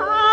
啊